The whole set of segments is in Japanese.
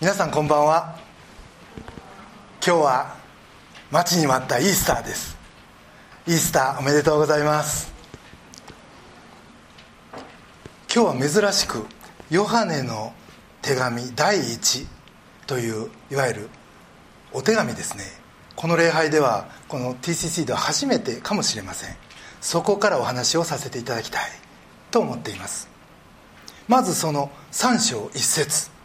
皆さんこんばんは。今日は待ちに待ったイースターです。イースターおめでとうございます。今日は珍しくヨハネの手紙第一といういわゆるお手紙ですね。この礼拝ではこの TCC では初めてかもしれません。そこからお話をさせていただきたいと思っています。まずその3章1節。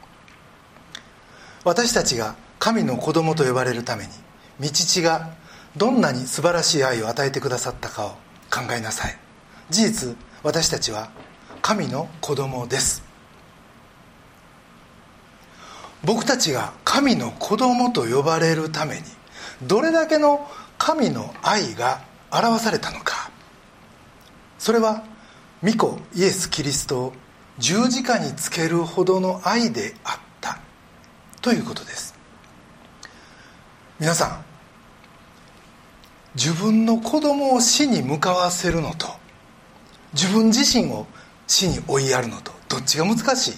私たちが神の子供と呼ばれるために道父がどんなに素晴らしい愛を与えてくださったかを考えなさい。事実私たちは神の子供です。僕たちが神の子供と呼ばれるためにどれだけの神の愛が表されたのか。それは御子イエス・キリストを十字架につけるほどの愛であった。ということです。皆さん自分の子供を死に向かわせるのと自分自身を死に追いやるのとどっちが難しい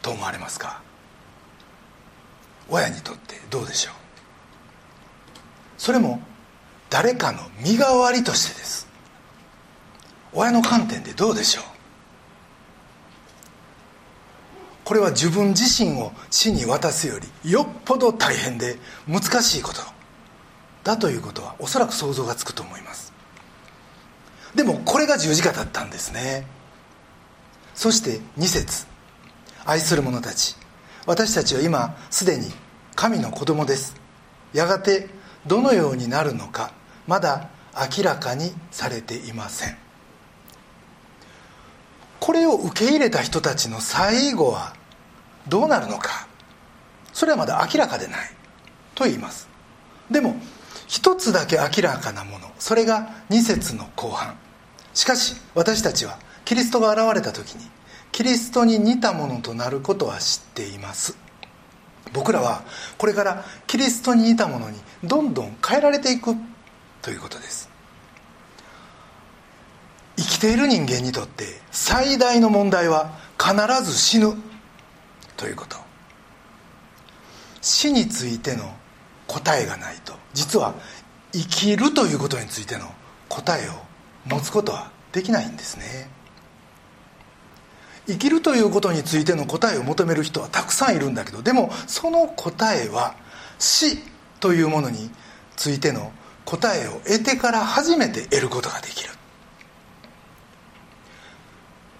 と思われますか？親にとってどうでしょう？それも誰かの身代わりとしてです。親の観点でどうでしょう？これは自分自身を死に渡すよりよっぽど大変で難しいこと。だということはおそらく想像がつくと思います。でもこれが十字架だったんですね。そして2節。愛する者たち私たちは今すでに神の子供です。やがてどのようになるのかまだ明らかにされていません。これを受け入れた人たちの最後はどうなるのか。それはまだ明らかでないと言います。でも一つだけ明らかなもの。それが2節の後半。しかし私たちはキリストが現れた時にキリストに似たものとなることは知っています。僕らはこれからキリストに似たものにどんどん変えられていくということです。生きている人間にとって最大の問題は必ず死ぬ。ということ。死についての答えがないと。実は生きるということについての答えを持つことはできないんですね。生きるということについての答えを求める人はたくさんいるんだけどでもその答えは死というものについての答えを得てから初めて得ることができる。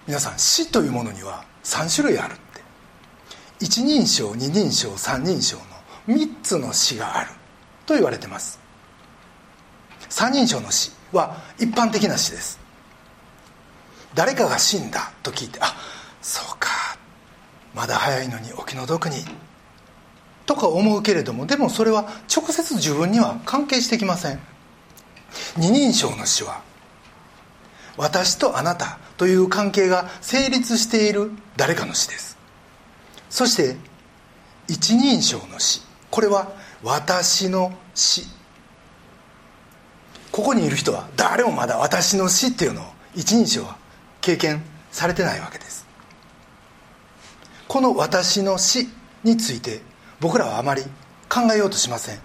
皆さん死というものには3種類あるって。一人称二人称三人称の3つの死があると言われてます。三人称の死は一般的な死です。誰かが死んだと聞いてあそうか。まだ早いのにお気の毒に。とか思うけれどもでもそれは直接自分には関係してきません。二人称の死は私とあなたという関係が成立している誰かの死です。そして一人称の死。これは私の死。ここにいる人は誰もまだ私の死っていうのを一人称は経験されてないわけです。この私の死について僕らはあまり考えようとしません。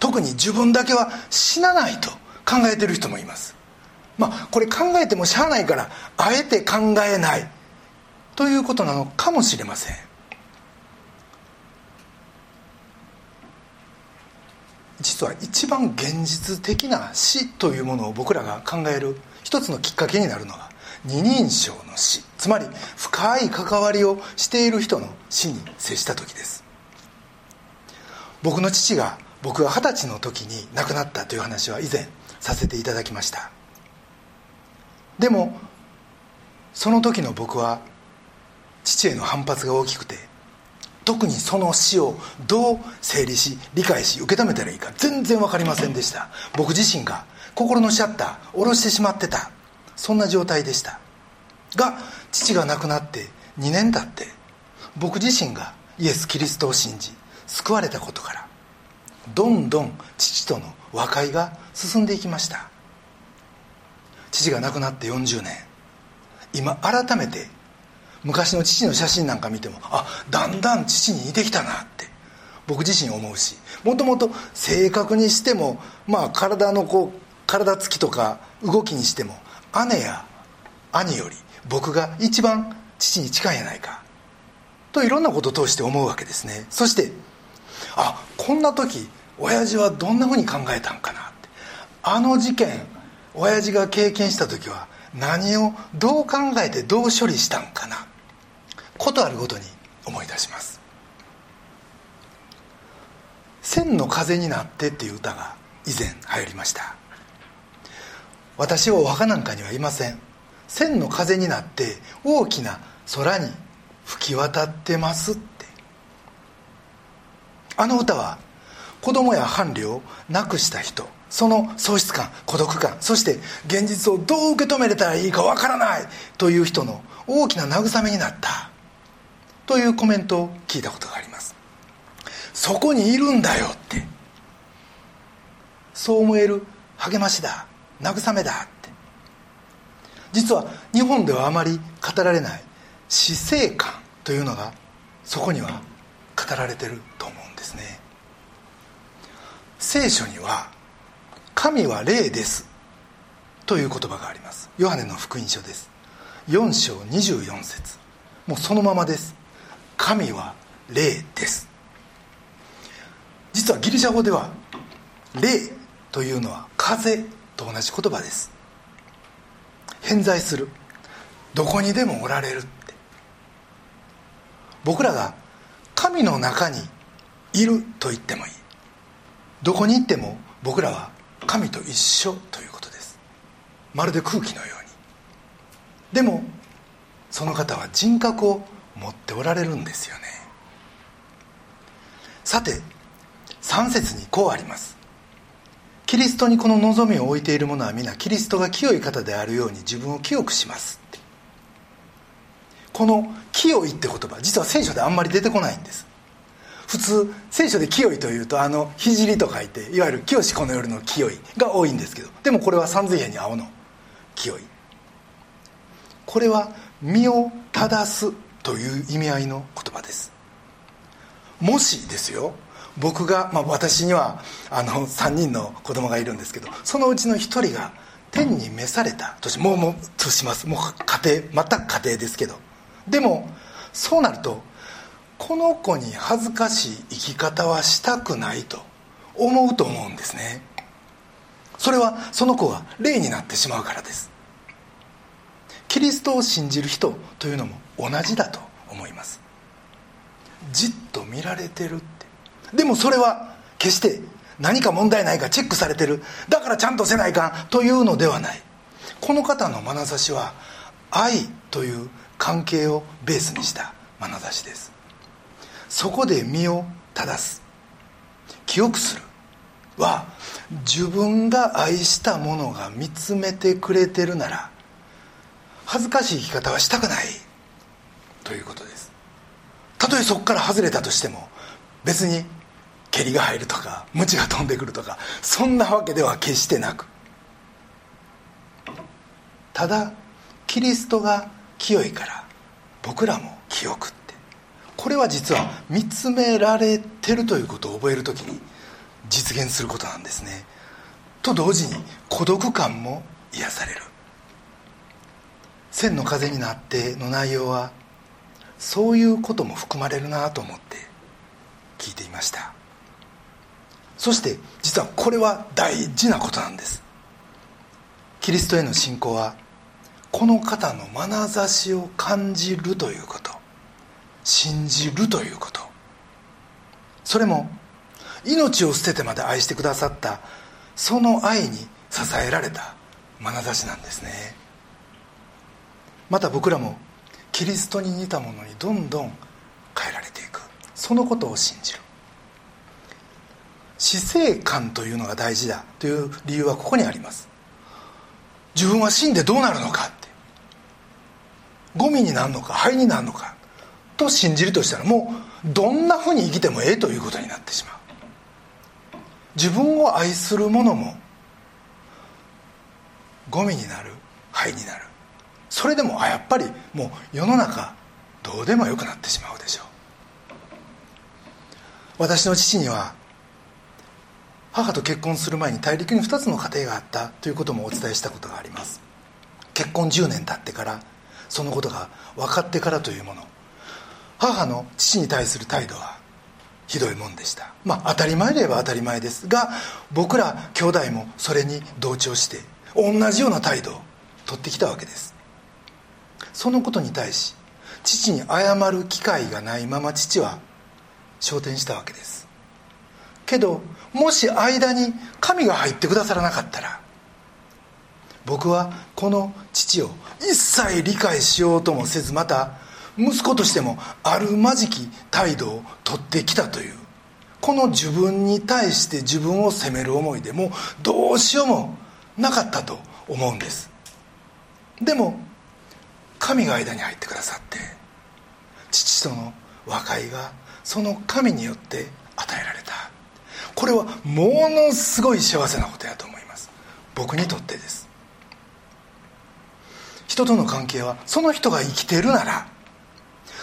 特に自分だけは死なないと考えてる人もいます。まあこれ考えてもしゃあないからあえて考えない。ということなのかもしれません。実は一番現実的な死というものを僕らが考える一つのきっかけになるのは二人称の死。つまり深い関わりをしている人の死に接した時です。僕の父が僕が二十歳の時に亡くなったという話は以前させていただきました。でもその時の僕は父への反発が大きくて特にその死をどう整理し理解し受け止めたらいいか全然分かりませんでした。僕自身が心のシャッター下ろしてしまってた。そんな状態でしたが父が亡くなって2年経って僕自身がイエス・キリストを信じ救われたことからどんどん父との和解が進んでいきました父が亡くなって40年。今改めて昔の父の写真なんか見てもあだんだん父に似てきたなって僕自身思うしもともと性格にしても、まあ、体のこう体つきとか動きにしても姉や兄より僕が一番父に近いんやないかといろんなことを通して思うわけですね。そしてあこんな時親父はどんなふうに考えたんかなってあの事件親父が経験した時は何をどう考えてどう処理したんかなことあるごとに思い出します「千の風になって」っていう歌が以前流行りました。私はお墓なんかにはいません。千の風になって大きな空に吹き渡ってますって。あの歌は子供や伴侶を亡くした人その喪失感孤独感そして現実をどう受け止めれたらいいかわからないという人の大きな慰めになった。というコメントを聞いたことがあります。そこにいるんだよって。そう思える励ましだ慰めだって。実は日本ではあまり語られない死生観というのがそこには語られてると思うんですね。聖書には「神は霊です」という言葉があります。ヨハネの福音書です。4章24節。もうそのままです。神は霊です。実はギリシャ語では霊というのは風と同じ言葉です。偏在する。どこにでもおられるって。僕らが神の中にいると言ってもいい。どこに行っても僕らは神と一緒ということです。まるで空気のように。でもその方は人格を持っておられるんですよね。さて3節にこうあります。キリストにこの望みを置いている者は皆キリストが清い方であるように自分を清くしますこの「清い」って言葉実は聖書であんまり出てこないんです。普通聖書で「清い」というとあの聖と書いていわゆる「清しこの夜の清い」が多いんですけどでもこれは三髄編に青の「清い」これは身を正すという意味合いの言葉です。もしですよ僕が、まあ、私にはあの3人の子供がいるんですけどそのうちの1人が天に召されたとしもうもうとします。もう家庭全く家庭ですけど。でもそうなるとこの子に恥ずかしい生き方はしたくないと思うと思うんですね。それはその子が霊になってしまうからです。キリストを信じる人というのも同じだと思います。じっと見られてるって。でもそれは決して何か問題ないかチェックされてる。だからちゃんとせないかんというのではない。この方の眼差しは愛という関係をベースにした眼差しです。そこで身を正す。記憶するは自分が愛したものが見つめてくれてるなら恥ずかしい生き方はしたくないということです。たとえそこから外れたとしても別に蹴りが入るとか鞭が飛んでくるとかそんなわけでは決してなく。ただキリストが清いから僕らも清くこれは実は見つめられてるということを覚える時に実現することなんですね。と同時に孤独感も癒される「千の風になって」の内容はそういうことも含まれるなと思って聞いていました。そして実はこれは大事なことなんです。キリストへの信仰はこの方の眼差しを感じるということ。信じるということ。それも命を捨ててまで愛してくださったその愛に支えられた眼差しなんですね。また僕らもキリストに似たものにどんどん変えられていく。そのことを信じる。死生観というのが大事だという理由はここにあります。自分は死んでどうなるのかって。ゴミになるのか灰になるのか。と信じるとしたらもうどんなふうに生きてもええということになってしまう。自分を愛するももゴミになる灰になる。それでもあやっぱりもう世の中どうでもよくなってしまうでしょう。私の父には母と結婚する前に大陸に2つの家庭があったということもお伝えしたことがあります。結婚10年経ってからそのことが分かってからというもの。母の父に対する態度はひどいもんでした。まあ当たり前で言えば当たり前ですが僕ら兄弟もそれに同調して同じような態度を取ってきたわけです。そのことに対し父に謝る機会がないまま父は昇天したわけです。けどもし間に神が入ってくださらなかったら僕はこの父を一切理解しようともせずまた息子としてもあるまじき態度をとってきたという。この自分に対して自分を責める思いでもどうしようもなかったと思うんです。でも神が間に入ってくださって父との和解がその神によって与えられた。これはものすごい幸せなことやと思います。僕にとってです。人との関係はその人が生きてるなら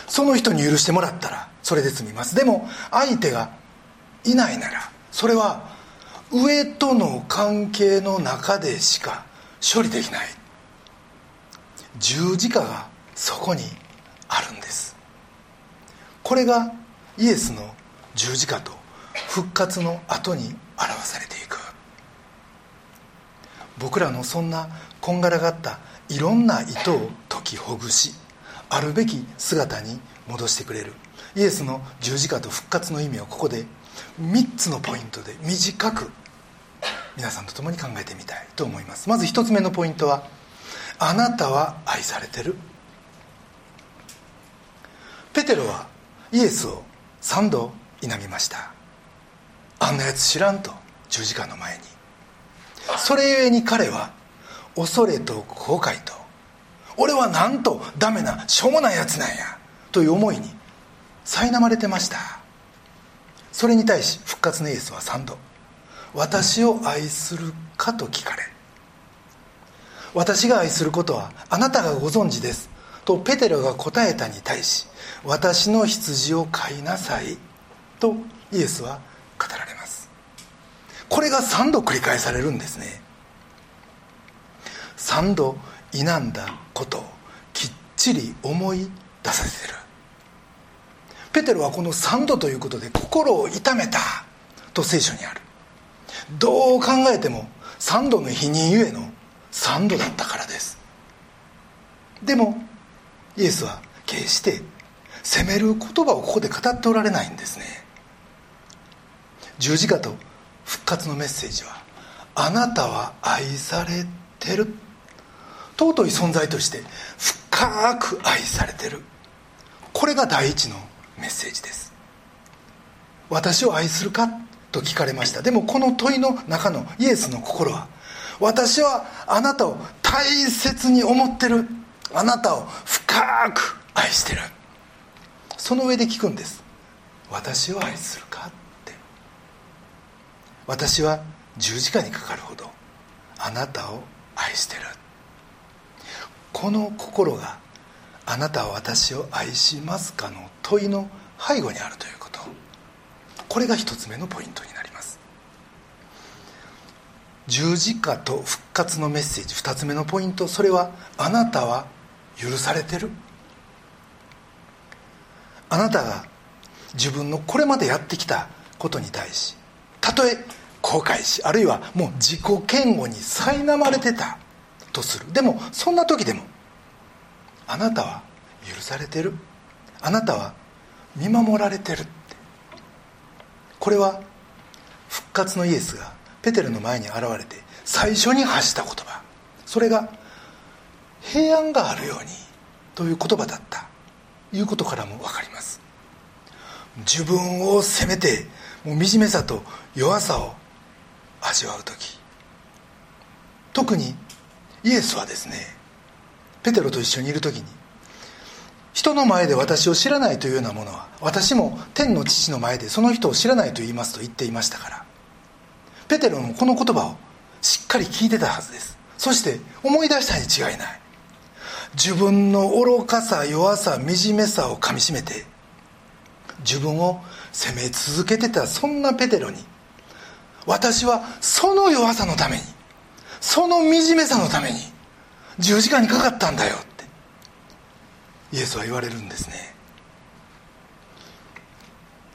その人に許してもらったらそれで済みます。でも相手がいないならそれは上との関係の中でしか処理できない。十字架がそこにあるんです。これがイエスの十字架と復活の後に表されていく。僕らのそんなこんがらがったいろんな糸を解きほぐしあるべき姿に戻してくれる。イエスの十字架と復活の意味をここで3つのポイントで短く皆さんと共に考えてみたいと思います。まず1つ目のポイントはあなたは愛されてる。ペテロはイエスを3度否みました。あんなやつ知らんと十字架の前に。それゆえに彼は恐れと後悔と俺はなんとダメなしょうもないやつなんやという思いに苛まれてました。それに対し復活のイエスは3度私を愛するかと聞かれ。私が愛することはあなたがご存知です。とペテロが答えたに対し私の羊を飼いなさい。とイエスは語られます。これが3度繰り返されるんですね。3度否んだことをきっちり思い出させてるペテロはこの3度ということで心を痛めたと聖書にあるどう考えても3度の否認ゆえの3度だったからですでもイエスは決して責める言葉をここで語っておられないんですね十字架と復活のメッセージはあなたは愛されてる尊い存在として深く愛されてる。これが第一のメッセージです。私を愛するかと聞かれました。でもこの問いの中のイエスの心は私はあなたを大切に思ってる。あなたを深く愛してる。その上で聞くんです。私を愛するかって。私は十字架にかかるほどあなたを愛してる。この心があなたは私を愛しますかの問いの背後にあるということ。これが一つ目のポイントになります。十字架と復活のメッセージ。二つ目のポイント。それはあなたは許されてる。あなたが自分のこれまでやってきたことに対したとえ後悔しあるいはもう自己嫌悪に苛まれてた。とする。でもそんな時でもあなたは許されてる。あなたは見守られてるって。これは復活のイエスがペテルの前に現れて最初に発した言葉。それが平安があるようにという言葉だった。いうことからも分かります。自分を責めてもう惨めさと弱さを味わう時。特にイエスはですねペテロと一緒にいる時に人の前で私を知らないというようなものは私も天の父の前でその人を知らないと言いますと言っていましたからペテロもこの言葉をしっかり聞いてたはずです。そして思い出したに違いない。自分の愚かさ弱さ惨めさをかみしめて自分を責め続けてたそんなペテロに私はその弱さのためにその惨めさのために十字架にかかったんだよってイエスは言われるんですね。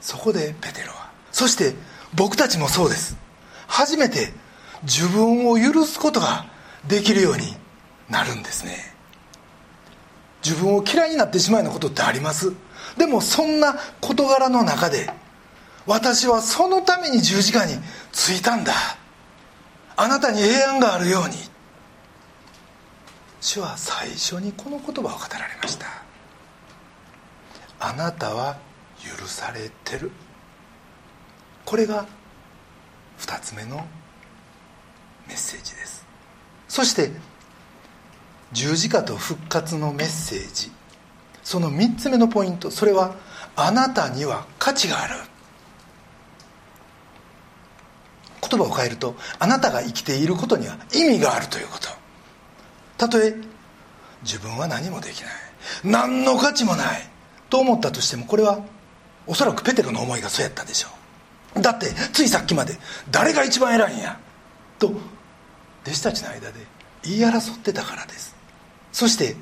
そこでペテロはそして僕たちもそうです。初めて自分を許すことができるようになるんですね。自分を嫌いになってしまうようなことってあります？でもそんな事柄の中で私はそのために十字架についたんだ。あなたに平安があるように。主は最初にこの言葉を語られました。あなたは許されてる。これが2つ目のメッセージです。そして十字架と復活のメッセージ。その3つ目のポイント。それはあなたには価値がある。言葉を変えるとあなたが生きていることには意味があるということ。たとえ自分は何もできない。何の価値もない。と思ったとしてもこれはおそらくペテロの思いがそうやったでしょう。だってついさっきまで誰が一番偉いんや。と弟子たちの間で言い争ってたからです。そして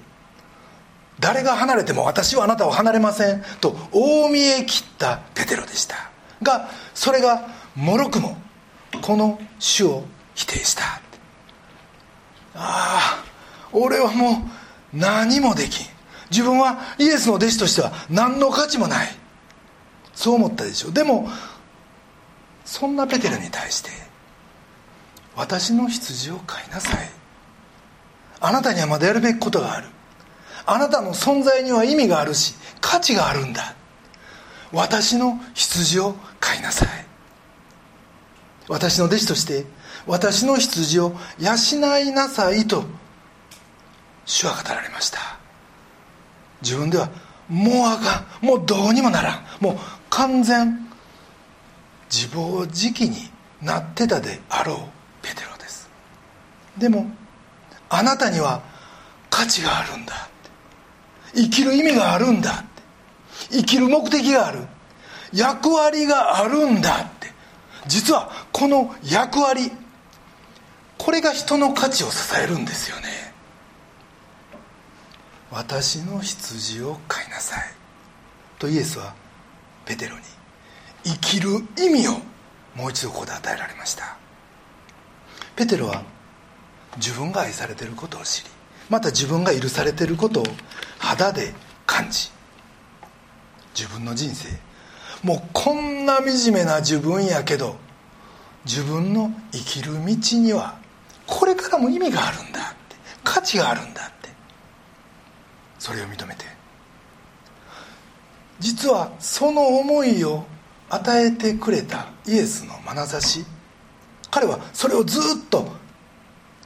誰が離れても私はあなたを離れません。と大見え切ったペテロでした。がそれがもろくもこの主を否定した。ああ俺はもう何もできん。自分はイエスの弟子としては何の価値もない。そう思ったでしょう。でもそんなペテロに対して私の羊を飼いなさい。あなたにはまだやるべきことがある。あなたの存在には意味があるし価値があるんだ。私の羊を飼いなさい。私の弟子として私の羊を養いなさいと主は語られました。自分ではもうあかん。もうどうにもならん。もう完全自暴自棄になってたであろうペテロです。でもあなたには価値があるんだ。生きる意味があるんだ。生きる目的がある。役割があるんだって。実はこの役割これが人の価値を支えるんですよね。私の羊を飼いなさい。とイエスはペテロに生きる意味をもう一度ここで与えられました。ペテロは自分が愛されていることを知りまた自分が許されていることを肌で感じ自分の人生もうこんな惨めな自分やけど自分の生きる道にはこれからも意味があるんだって価値があるんだってそれを認めて。実はその思いを与えてくれたイエスの眼差し彼はそれをずっと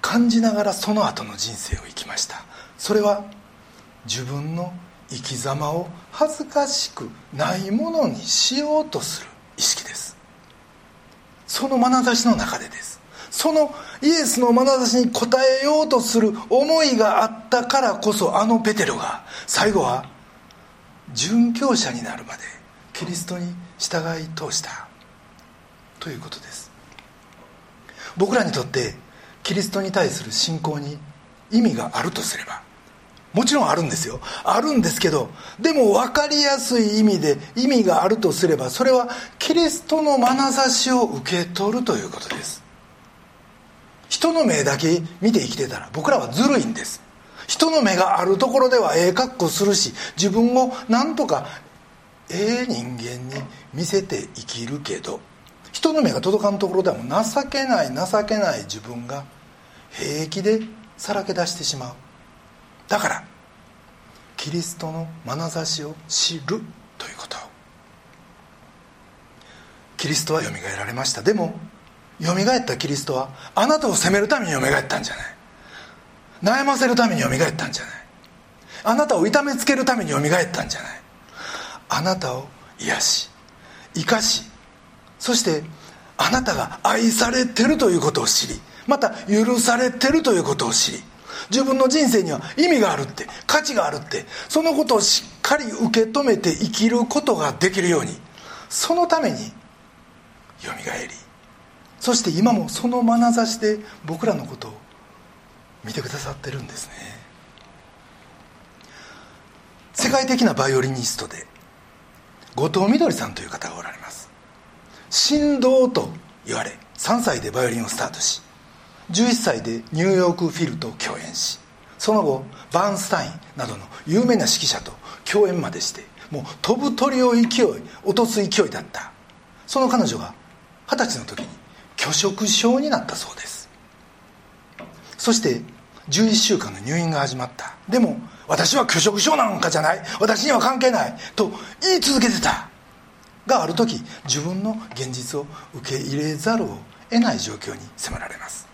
感じながらその後の人生を生きました。それは自分の生き様を恥ずかしくないものにしようとするその眼差しの中でです。そのイエスの眼差しに応えようとする思いがあったからこそあのペテロが最後は殉教者になるまでキリストに従い通した。ということです。僕らにとってキリストに対する信仰に意味があるとすればもちろんあるんですよ。あるんですけどでも分かりやすい意味で意味があるとすればそれはキリストの眼差しを受け取るということです。人の目だけ見て生きてたら僕らはずるいんです。人の目があるところではええ格好するし自分をなんとかええ人間に見せて生きるけど人の目が届かんところではもう情けない情けない自分が平気でさらけ出してしまう。だからキリストの眼差しを知るということ。キリストはよみがえられました。でもよみがえったキリストはあなたを責めるためによみがえったんじゃない。悩ませるためによみがえったんじゃない。あなたを痛めつけるためによみがえったんじゃない。あなたを癒し生かしそしてあなたが愛されてるということを知りまた許されてるということを知り。自分の人生には意味があるって価値があるってそのことをしっかり受け止めて生きることができるようにそのためによみがえり。そして今もその眼差しで僕らのことを見てくださってるんですね。世界的なバイオリニストで後藤みどりさんという方がおられます。神童と言われ3歳でバイオリンをスタートし11歳でニューヨークフィルと共演しその後バーンスタインなどの有名な指揮者と共演までしてもう飛ぶ鳥を勢い落とす勢いだった。その彼女が二十歳の時に拒食症になったそうです。そして11週間の入院が始まった。でも私は拒食症なんかじゃない。私には関係ない。と言い続けてた。がある時自分の現実を受け入れざるを得ない状況に迫られます。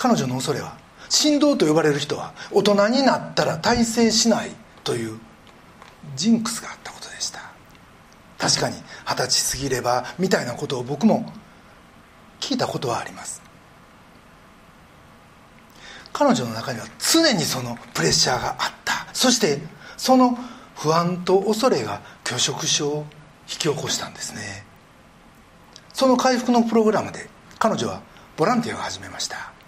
彼女の恐れは神道と呼ばれる人は大人になったら大成しないというジンクスがあったことでした。確かに二十歳過ぎればみたいなことを僕も聞いたことはあります。彼女の中には常にそのプレッシャーがあった。そしてその不安と恐れが拒食症を引き起こしたんですね。その回復のプログラムで彼女はボランティアを始めました。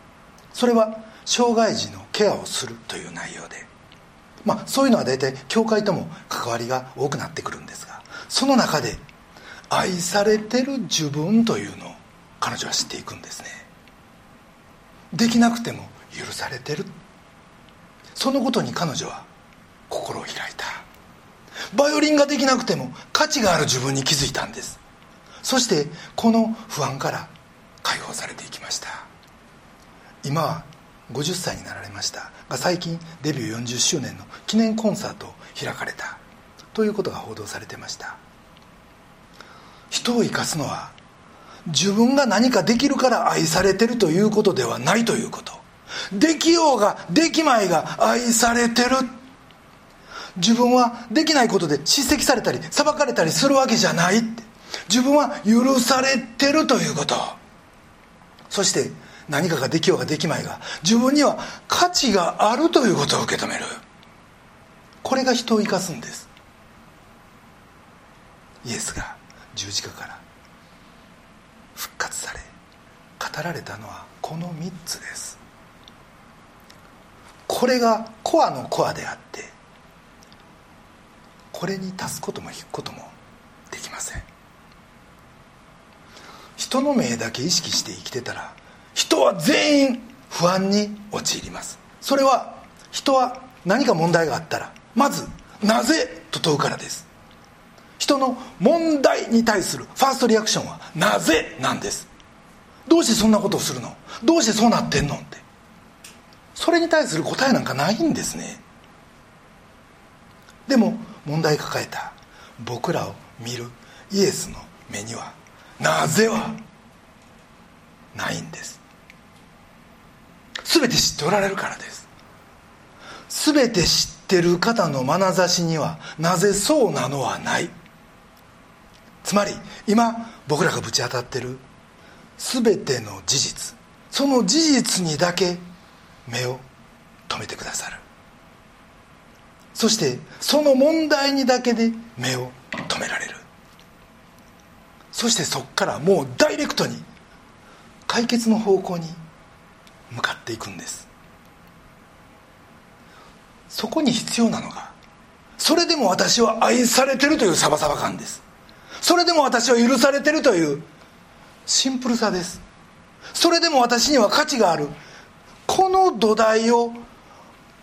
それは障害児のケアをするという内容で。まあそういうのは大体教会とも関わりが多くなってくるんですがその中で愛されてる自分というのを彼女は知っていくんですね。できなくても許されてる。そのことに彼女は心を開いた。バイオリンができなくても価値がある自分に気づいたんです。そしてこの不安から解放されていきました。今は50歳になられましたが最近デビュー40周年の記念コンサートを開かれたということが報道されてました。人を生かすのは自分が何かできるから愛されてるということではないということ。できようができまいが愛されてる。自分はできないことで叱責されたり裁かれたりするわけじゃないって。自分は許されてるということ。そして何かができようができまいが自分には価値があるということを受け止める。これが人を生かすんです。イエスが十字架から復活され語られたのはこの3つです。これがコアのコアであってこれに足すことも引くこともできません。人の目だけ意識して生きてたら人は全員不安に陥りますそれは人は何か問題があったらまず「なぜ?」と問うからです人の問題に対するファーストリアクションは「なぜ?」なんですどうしてそんなことをするの？どうしてそうなってんのってそれに対する答えなんかないんですねでも問題抱えた僕らを見るイエスの目には「なぜ?」はないんです全て知っておられるからです。全て知ってる方の眼差しにはなぜそうなのはない。つまり今僕らがぶち当たってる全ての事実その事実にだけ目を留めてくださる。そしてその問題にだけで目を留められる。そしてそこからもうダイレクトに解決の方向に向かっていくんです。そこに必要なのがそれでも私は愛されてるというサバサバ感です。それでも私は許されてるというシンプルさです。それでも私には価値がある。この土台を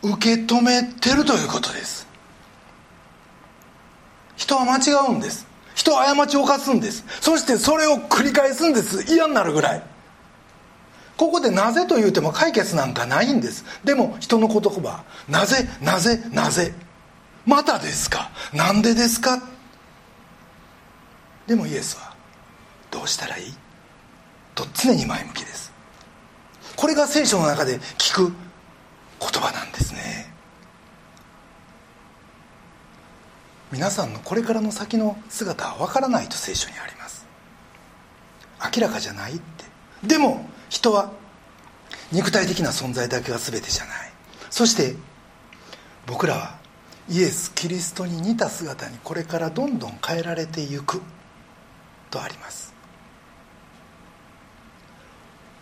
受け止めてるということです。人は間違うんです。人は過ちを犯すんです。そしてそれを繰り返すんです。嫌になるぐらい。ここでなぜと言うても解決なんかないんです。でも人の言葉なぜなぜなぜまたですか？なんでですか？でもイエスはどうしたらいい？と常に前向きです。これが聖書の中で聞く言葉なんですね。皆さんのこれからの先の姿は分からないと聖書にあります。明らかじゃないって。でも人は肉体的な存在だけが全てじゃない。そして僕らはイエス・キリストに似た姿にこれからどんどん変えられていく。とあります。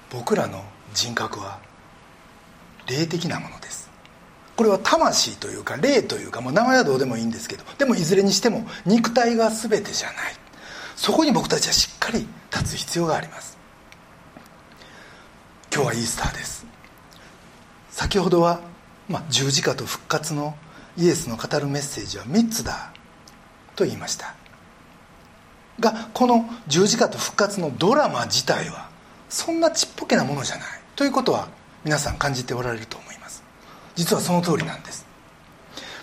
僕らの人格は霊的なものです。これは魂というか霊というかもう名前はどうでもいいんですけどでもいずれにしても肉体が全てじゃない。そこに僕たちはしっかり立つ必要があります。今日はイースターです。先ほどは、まあ、十字架と復活のイエスの語るメッセージは3つだと言いました。がこの十字架と復活のドラマ自体はそんなちっぽけなものじゃないということは皆さん感じておられると思います。実はその通りなんです。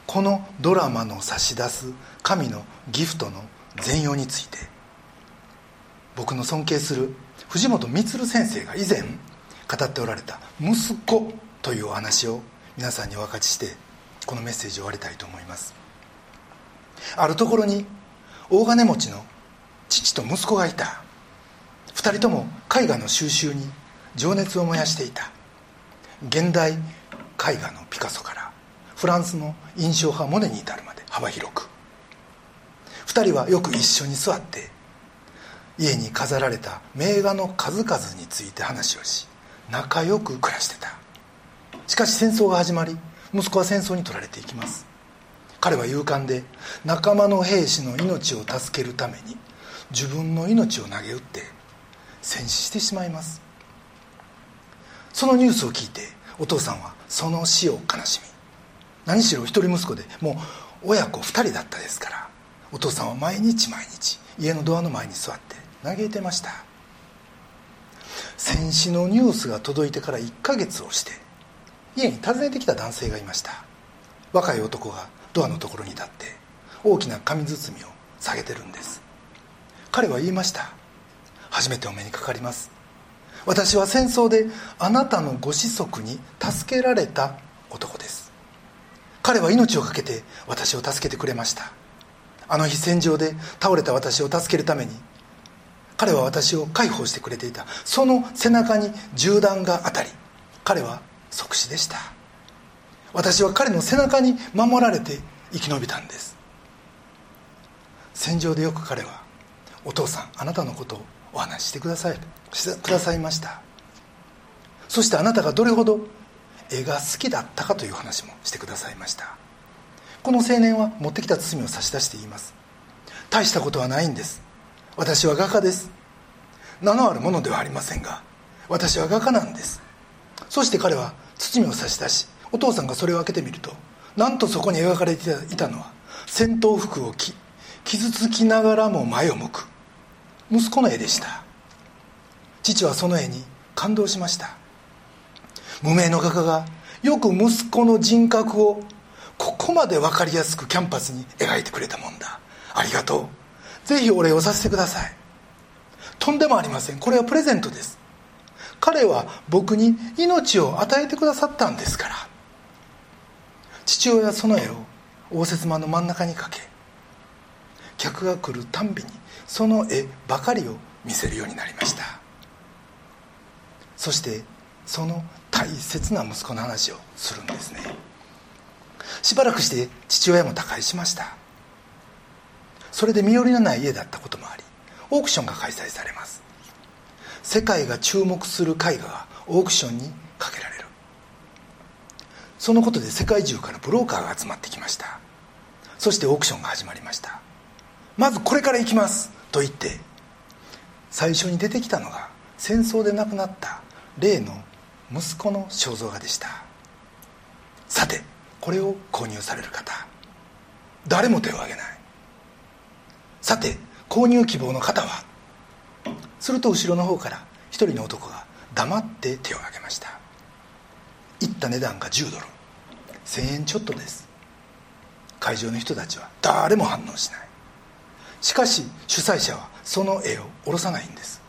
このドラマの差し出す神のギフトの全容について僕の尊敬する藤本充先生が以前語っておられた「息子」というお話を皆さんにお分かちしてこのメッセージを終わりたいと思います。あるところに大金持ちの父と息子がいた。2人とも絵画の収集に情熱を燃やしていた。現代絵画のピカソからフランスの印象派モネに至るまで幅広く。2人はよく一緒に座って家に飾られた名画の数々について話をし仲良く暮らしてた。しかし戦争が始まり息子は戦争に取られていきます。彼は勇敢で仲間の兵士の命を助けるために自分の命を投げ打って戦死してしまいます。そのニュースを聞いてお父さんはその死を悲しみ何しろ一人息子でもう親子2人だったですからお父さんは毎日毎日家のドアの前に座って嘆いてました。戦死のニュースが届いてから1ヶ月をして家に訪ねてきた男性がいました。若い男がドアのところに立って大きな紙包みを下げてるんです。彼は言いました。初めてお目にかかります。私は戦争であなたのご子息に助けられた男です。彼は命を懸けて私を助けてくれました。あの日戦場で倒れた私を助けるために彼は私を介抱してくれていた。その背中に銃弾が当たり彼は即死でした。私は彼の背中に守られて生き延びたんです。戦場でよく彼は「お父さんあなたのことをお話ししてください」くださいました。そしてあなたがどれほど絵が好きだったかという話もしてくださいました。この青年は持ってきた包みを差し出して言います。大したことはないんです。私は画家です。名のあるものではありませんが私は画家なんです。そして彼は包みを差し出しお父さんがそれを開けてみるとなんとそこに描かれていたのは戦闘服を着傷つきながらも前を向く息子の絵でした。父はその絵に感動しました。無名の画家がよく息子の人格をここまで分かりやすくキャンパスに描いてくれたもんだ。ありがとう。ぜひお礼をさせてください。とんでもありません。これはプレゼントです。彼は僕に命を与えてくださったんですから。父親はその絵を応接間の真ん中にかけ客が来るたんびにその絵ばかりを見せるようになりました。そしてその大切な息子の話をするんですね。しばらくして父親も他界しました。それで身寄りのない家だったこともありオークションが開催されます。世界が注目する絵画がオークションにかけられる。そのことで世界中からブローカーが集まってきました。そしてオークションが始まりました。まずこれから行きますと言って最初に出てきたのが戦争で亡くなった例の息子の肖像画でした。さてこれを購入される方誰も手を挙げない。さて購入希望の方は？すると後ろの方から一人の男が黙って手を挙げました。言った値段が10ドル。1000円ちょっとです。会場の人たちは誰も反応しない。しかし主催者はその絵を下ろさないんです。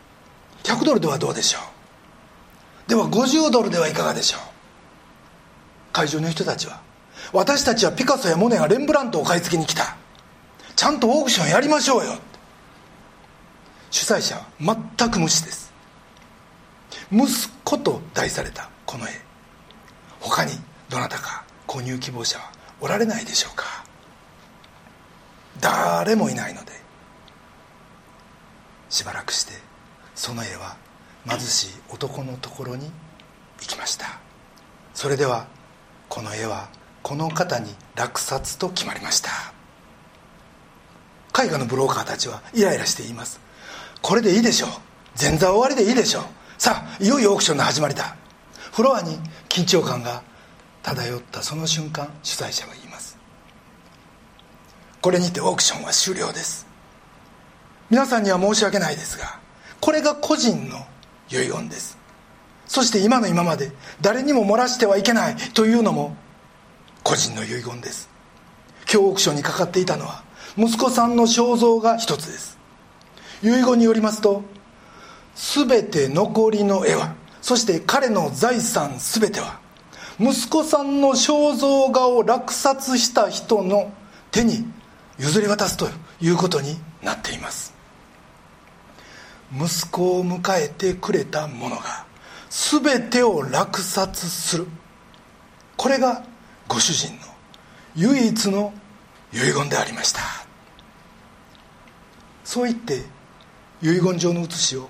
100ドルではどうでしょう？では50ドルではいかがでしょう？会場の人たちは私たちはピカソやモネがレンブラントを買い付けに来た。ちゃんとオークションやりましょうよ。主催者は全く無視です。息子と題されたこの絵。他にどなたか購入希望者はおられないでしょうか。誰もいないので。しばらくしてその絵は貧しい男のところに行きました。それではこの絵はこの方に落札と決まりました。絵画のブローカーたちはイライラして言います。これでいいでしょう。前座終わりでいいでしょう。さあいよいよオークションの始まりだ。フロアに緊張感が漂ったその瞬間主催者は言います。これにてオークションは終了です。皆さんには申し訳ないですがこれが個人の遺言です。そして今の今まで誰にも漏らしてはいけないというのも個人の遺言です。今日オークションにかかっていたのは息子さんの肖像が一つです。遺言によりますと全て残りの絵はそして彼の財産全ては息子さんの肖像画を落札した人の手に譲り渡すということになっています。息子を迎えてくれた者が全てを落札する。これがご主人の唯一の遺言でありました。そう言って遺言状の写しを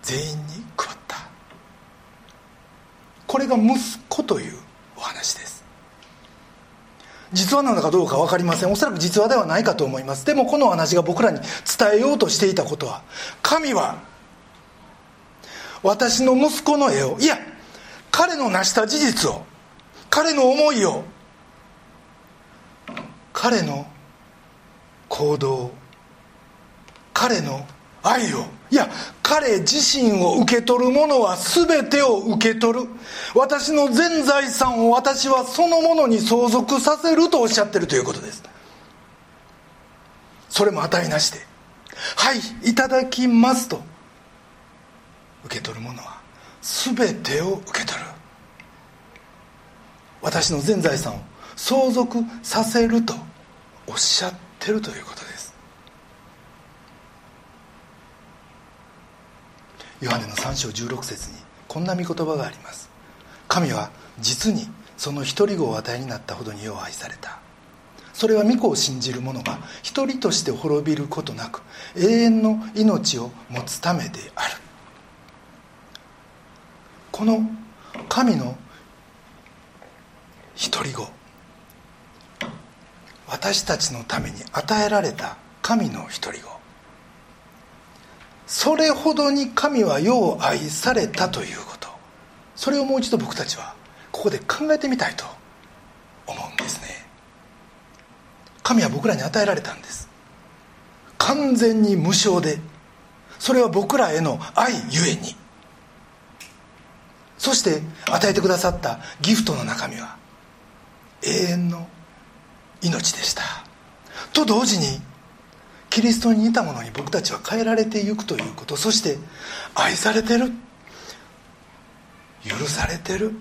全員に配った。これが息子というお話です。実話なのかどうか分かりません。おそらく実話ではないかと思います。でもこの話が僕らに伝えようとしていたことは神は私の息子の絵をいや彼の成した事実を彼の思いを彼の行動を彼の愛をいや彼自身を受け取る者は全てを受け取る。私の全財産を私はそのものに相続させるとおっしゃってるということです。それも値なしで「はいいただきます」と受け取る者は全てを受け取る。私の全財産を相続させるとおっしゃってるということです。ヨハネの3章16節にこんな御言葉があります。神は実にその一人子を与えになったほどによう愛された。それは御子を信じる者が一人として滅びることなく永遠の命を持つためである。この神の独り子私たちのために与えられた神の独り子。それほどに神は世を愛されたということ。それをもう一度僕たちはここで考えてみたいと。思うんですね。神は僕らに与えられたんです。完全に無償で。それは僕らへの愛ゆえに。そして与えてくださったギフトの中身は永遠の命でした。と同時にキリストに似たものに僕たちは変えられていくということそして愛されてる許されてる。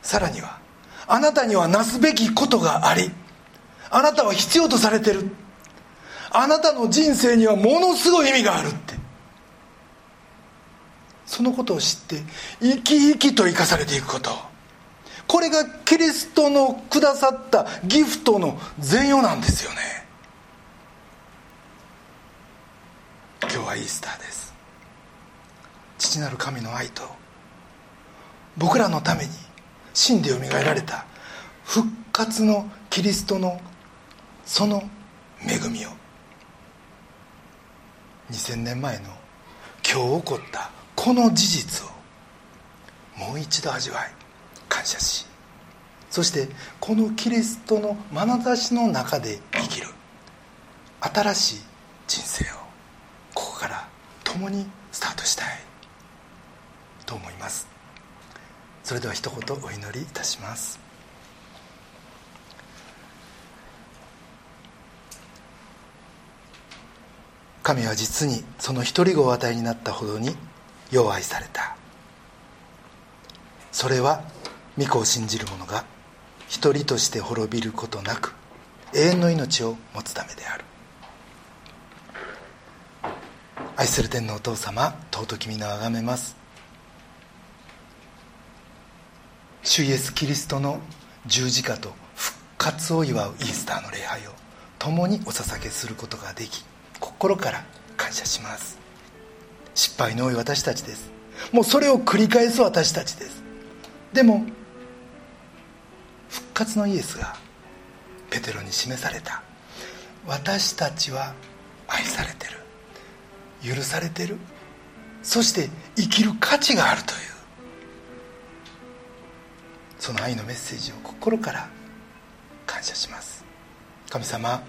さらにはあなたにはなすべきことがありあなたは必要とされてる。あなたの人生にはものすごい意味があるって。そのことを知って生き生きと生かされていくこと。これがキリストのくださったギフトの全容なんですよね今日はイースターです。父なる神の愛と僕らのために死んでよみがえられた復活のキリストのその恵みを2000年前の今日起こったこの事実をもう一度味わい感謝しそしてこのキリストの眼差しの中で生きる新しい人生を共にスタートしたい。と思います。それでは一言お祈りいたします。神は実にその一人子を与えになったほどによう愛された。それは御子を信じる者が一人として滅びることなく永遠の命を持つためである。愛する天のお父様尊き皆をあがめます。主イエス・キリストの十字架と復活を祝うイースターの礼拝を共にお捧げすることができ心から感謝します。失敗の多い私たちです。もうそれを繰り返す私たちです。でも復活のイエスがペテロに示された。私たちは愛されてる。許されてる。そして生きる価値があるという。その愛のメッセージを心から感謝します。神様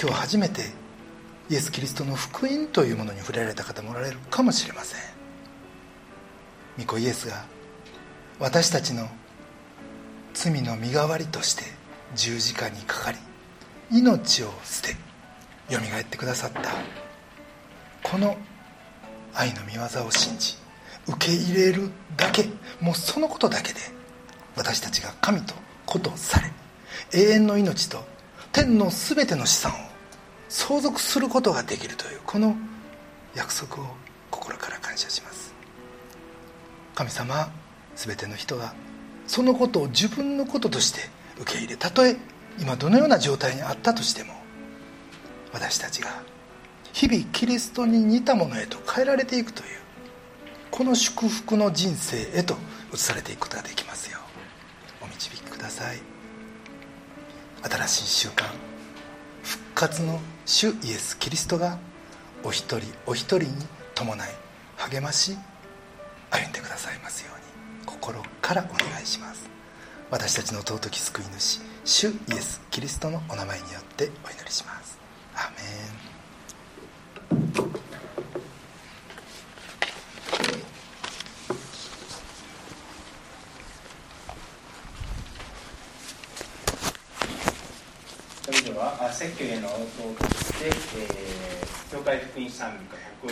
今日初めてイエス・キリストの福音というものに触れられた方もおられるかもしれません。御子イエスが私たちの罪の身代わりとして十字架にかかり命を捨てよみがえってくださったこの愛の御業を信じ受け入れるだけもうそのことだけで私たちが神と子とされ永遠の命と天の全ての資産を相続することができるというこの約束を心から感謝します。神様全ての人がそのことを自分のこととして受け入れたとえ今どのような状態にあったとしても私たちが日々キリストに似たものへと変えられていくというこの祝福の人生へと移されていくことができますようお導きください。新しい習慣復活の主イエス・キリストがお一人お一人に伴い励まし歩んでくださいますように心からお願いします。私たちの尊き救い主主イエス・キリストのお名前によってお祈りします。アメン。説教への応答として、えー、教会福音賛美歌